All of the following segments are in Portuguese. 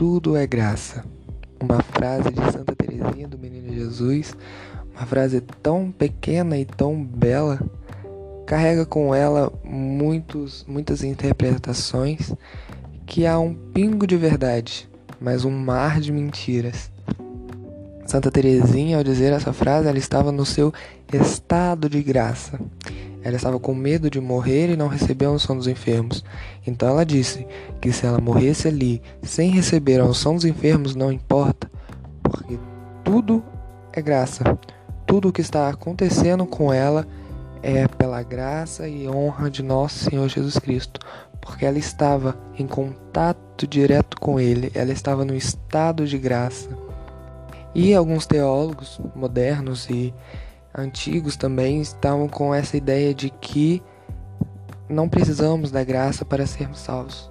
tudo é graça. Uma frase de Santa Teresinha do Menino Jesus, uma frase tão pequena e tão bela, carrega com ela muitos, muitas interpretações que há um pingo de verdade, mas um mar de mentiras. Santa Teresinha, ao dizer essa frase, ela estava no seu estado de graça. Ela estava com medo de morrer e não receber a unção dos enfermos. Então ela disse que se ela morresse ali sem receber a unção dos enfermos, não importa, porque tudo é graça. Tudo o que está acontecendo com ela é pela graça e honra de nosso Senhor Jesus Cristo, porque ela estava em contato direto com Ele, ela estava no estado de graça. E alguns teólogos modernos e antigos também estavam com essa ideia de que não precisamos da graça para sermos salvos,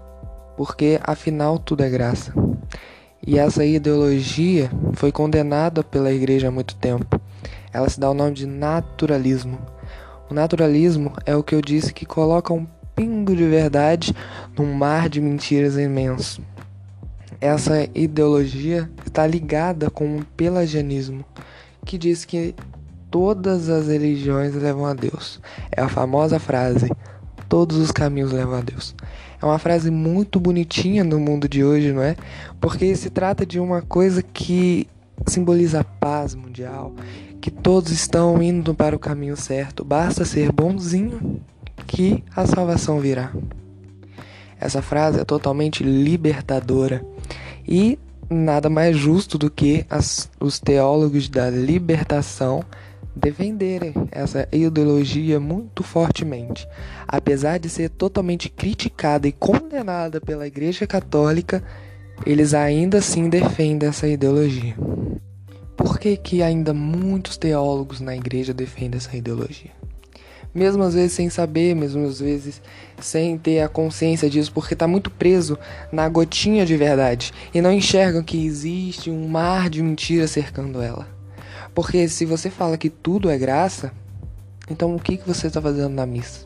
porque afinal tudo é graça. E essa ideologia foi condenada pela igreja há muito tempo. Ela se dá o nome de naturalismo. O naturalismo é o que eu disse que coloca um pingo de verdade num mar de mentiras imenso. Essa ideologia está ligada com o pelagianismo, que diz que todas as religiões levam a Deus. É a famosa frase: todos os caminhos levam a Deus. É uma frase muito bonitinha no mundo de hoje, não é? Porque se trata de uma coisa que simboliza a paz mundial, que todos estão indo para o caminho certo, basta ser bonzinho que a salvação virá. Essa frase é totalmente libertadora e nada mais justo do que as, os teólogos da libertação defenderem essa ideologia muito fortemente. Apesar de ser totalmente criticada e condenada pela Igreja Católica, eles ainda assim defendem essa ideologia. Por que, que ainda muitos teólogos na igreja defendem essa ideologia? Mesmo às vezes sem saber, mesmo às vezes sem ter a consciência disso, porque está muito preso na gotinha de verdade e não enxergam que existe um mar de mentira cercando ela. Porque se você fala que tudo é graça, então o que, que você está fazendo na missa?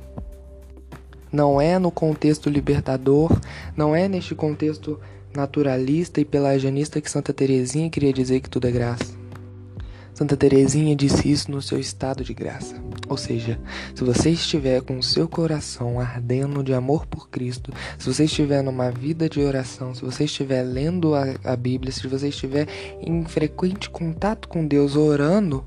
Não é no contexto libertador, não é neste contexto naturalista e pelagianista que Santa Teresinha queria dizer que tudo é graça. Santa Teresinha disse isso no seu estado de graça. Ou seja, se você estiver com o seu coração ardendo de amor por Cristo, se você estiver numa vida de oração, se você estiver lendo a, a Bíblia, se você estiver em frequente contato com Deus orando,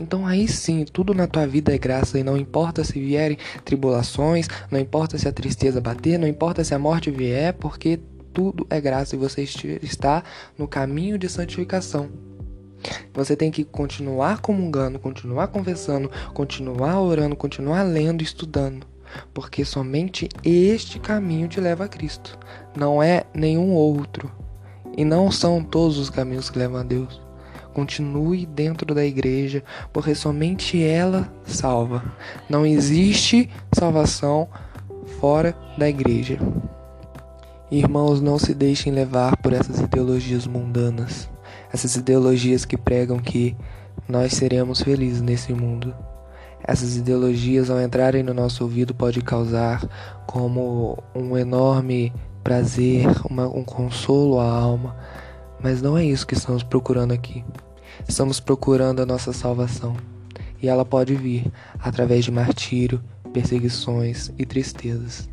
então aí sim, tudo na tua vida é graça e não importa se vierem tribulações, não importa se a tristeza bater, não importa se a morte vier, porque tudo é graça e você está no caminho de santificação. Você tem que continuar comungando, continuar confessando, continuar orando, continuar lendo, estudando, porque somente este caminho te leva a Cristo, não é nenhum outro. E não são todos os caminhos que levam a Deus. Continue dentro da igreja, porque somente ela salva. Não existe salvação fora da igreja. Irmãos, não se deixem levar por essas ideologias mundanas essas ideologias que pregam que nós seremos felizes nesse mundo. Essas ideologias, ao entrarem no nosso ouvido, pode causar como um enorme prazer, uma, um consolo à alma, mas não é isso que estamos procurando aqui. Estamos procurando a nossa salvação, e ela pode vir através de martírio, perseguições e tristezas.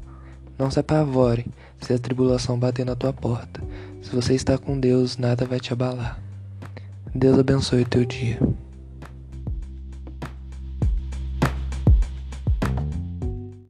Não se apavore se a tribulação bater na tua porta. Se você está com Deus, nada vai te abalar. Deus abençoe o teu dia.